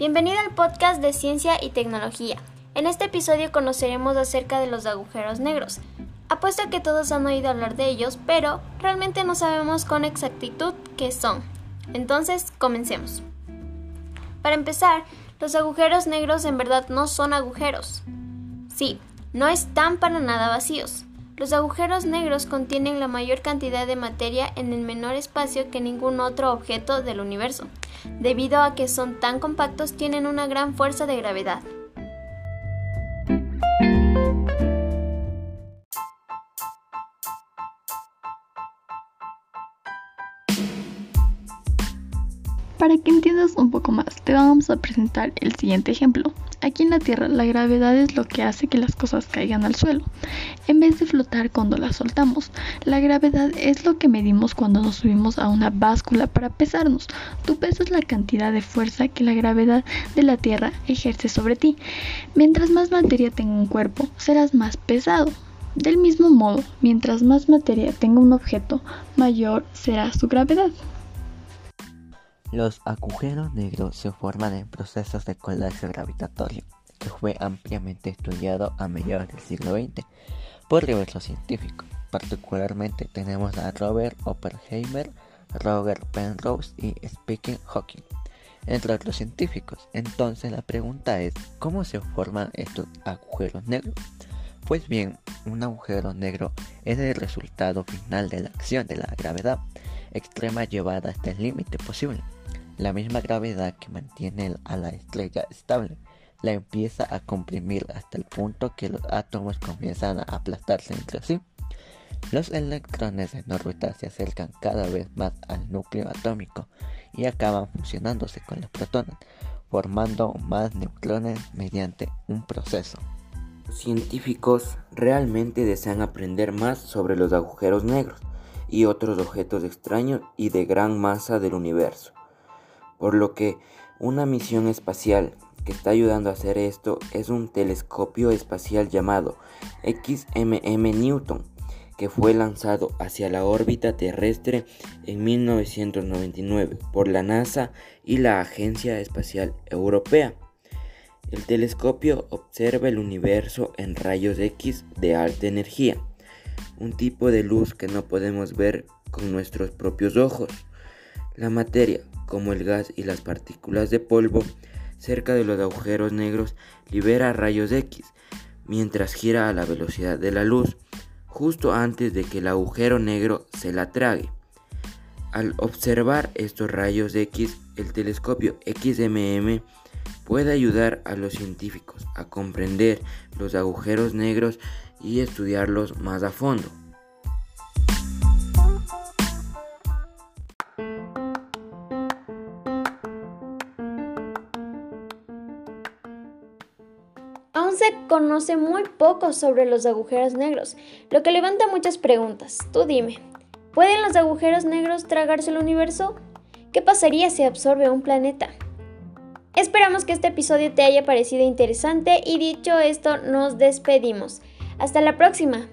Bienvenido al podcast de Ciencia y Tecnología. En este episodio conoceremos acerca de los agujeros negros. Apuesto a que todos han oído hablar de ellos, pero realmente no sabemos con exactitud qué son. Entonces, comencemos. Para empezar, los agujeros negros en verdad no son agujeros. Sí, no están para nada vacíos. Los agujeros negros contienen la mayor cantidad de materia en el menor espacio que ningún otro objeto del universo. Debido a que son tan compactos, tienen una gran fuerza de gravedad. Para que entiendas un poco más, te vamos a presentar el siguiente ejemplo. Aquí en la Tierra la gravedad es lo que hace que las cosas caigan al suelo, en vez de flotar cuando las soltamos. La gravedad es lo que medimos cuando nos subimos a una báscula para pesarnos. Tu peso es la cantidad de fuerza que la gravedad de la Tierra ejerce sobre ti. Mientras más materia tenga un cuerpo, serás más pesado. Del mismo modo, mientras más materia tenga un objeto, mayor será su gravedad. Los agujeros negros se forman en procesos de colapso gravitatorio, que fue ampliamente estudiado a mediados del siglo XX por diversos científicos. Particularmente tenemos a Robert Oppenheimer, Roger Penrose y Stephen Hawking, entre otros científicos. Entonces la pregunta es, ¿cómo se forman estos agujeros negros? Pues bien, un agujero negro es el resultado final de la acción de la gravedad extrema llevada hasta el límite posible. La misma gravedad que mantiene a la estrella estable la empieza a comprimir hasta el punto que los átomos comienzan a aplastarse entre sí. Los electrones en órbita se acercan cada vez más al núcleo atómico y acaban fusionándose con los protones, formando más neutrones mediante un proceso. Los científicos realmente desean aprender más sobre los agujeros negros y otros objetos extraños y de gran masa del universo por lo que una misión espacial que está ayudando a hacer esto es un telescopio espacial llamado XMM Newton, que fue lanzado hacia la órbita terrestre en 1999 por la NASA y la Agencia Espacial Europea. El telescopio observa el universo en rayos X de alta energía, un tipo de luz que no podemos ver con nuestros propios ojos. La materia, como el gas y las partículas de polvo, cerca de los agujeros negros libera rayos X, mientras gira a la velocidad de la luz, justo antes de que el agujero negro se la trague. Al observar estos rayos X, el telescopio XMM puede ayudar a los científicos a comprender los agujeros negros y estudiarlos más a fondo. Se conoce muy poco sobre los agujeros negros, lo que levanta muchas preguntas. Tú dime, ¿pueden los agujeros negros tragarse el universo? ¿Qué pasaría si absorbe un planeta? Esperamos que este episodio te haya parecido interesante y dicho esto, nos despedimos. Hasta la próxima.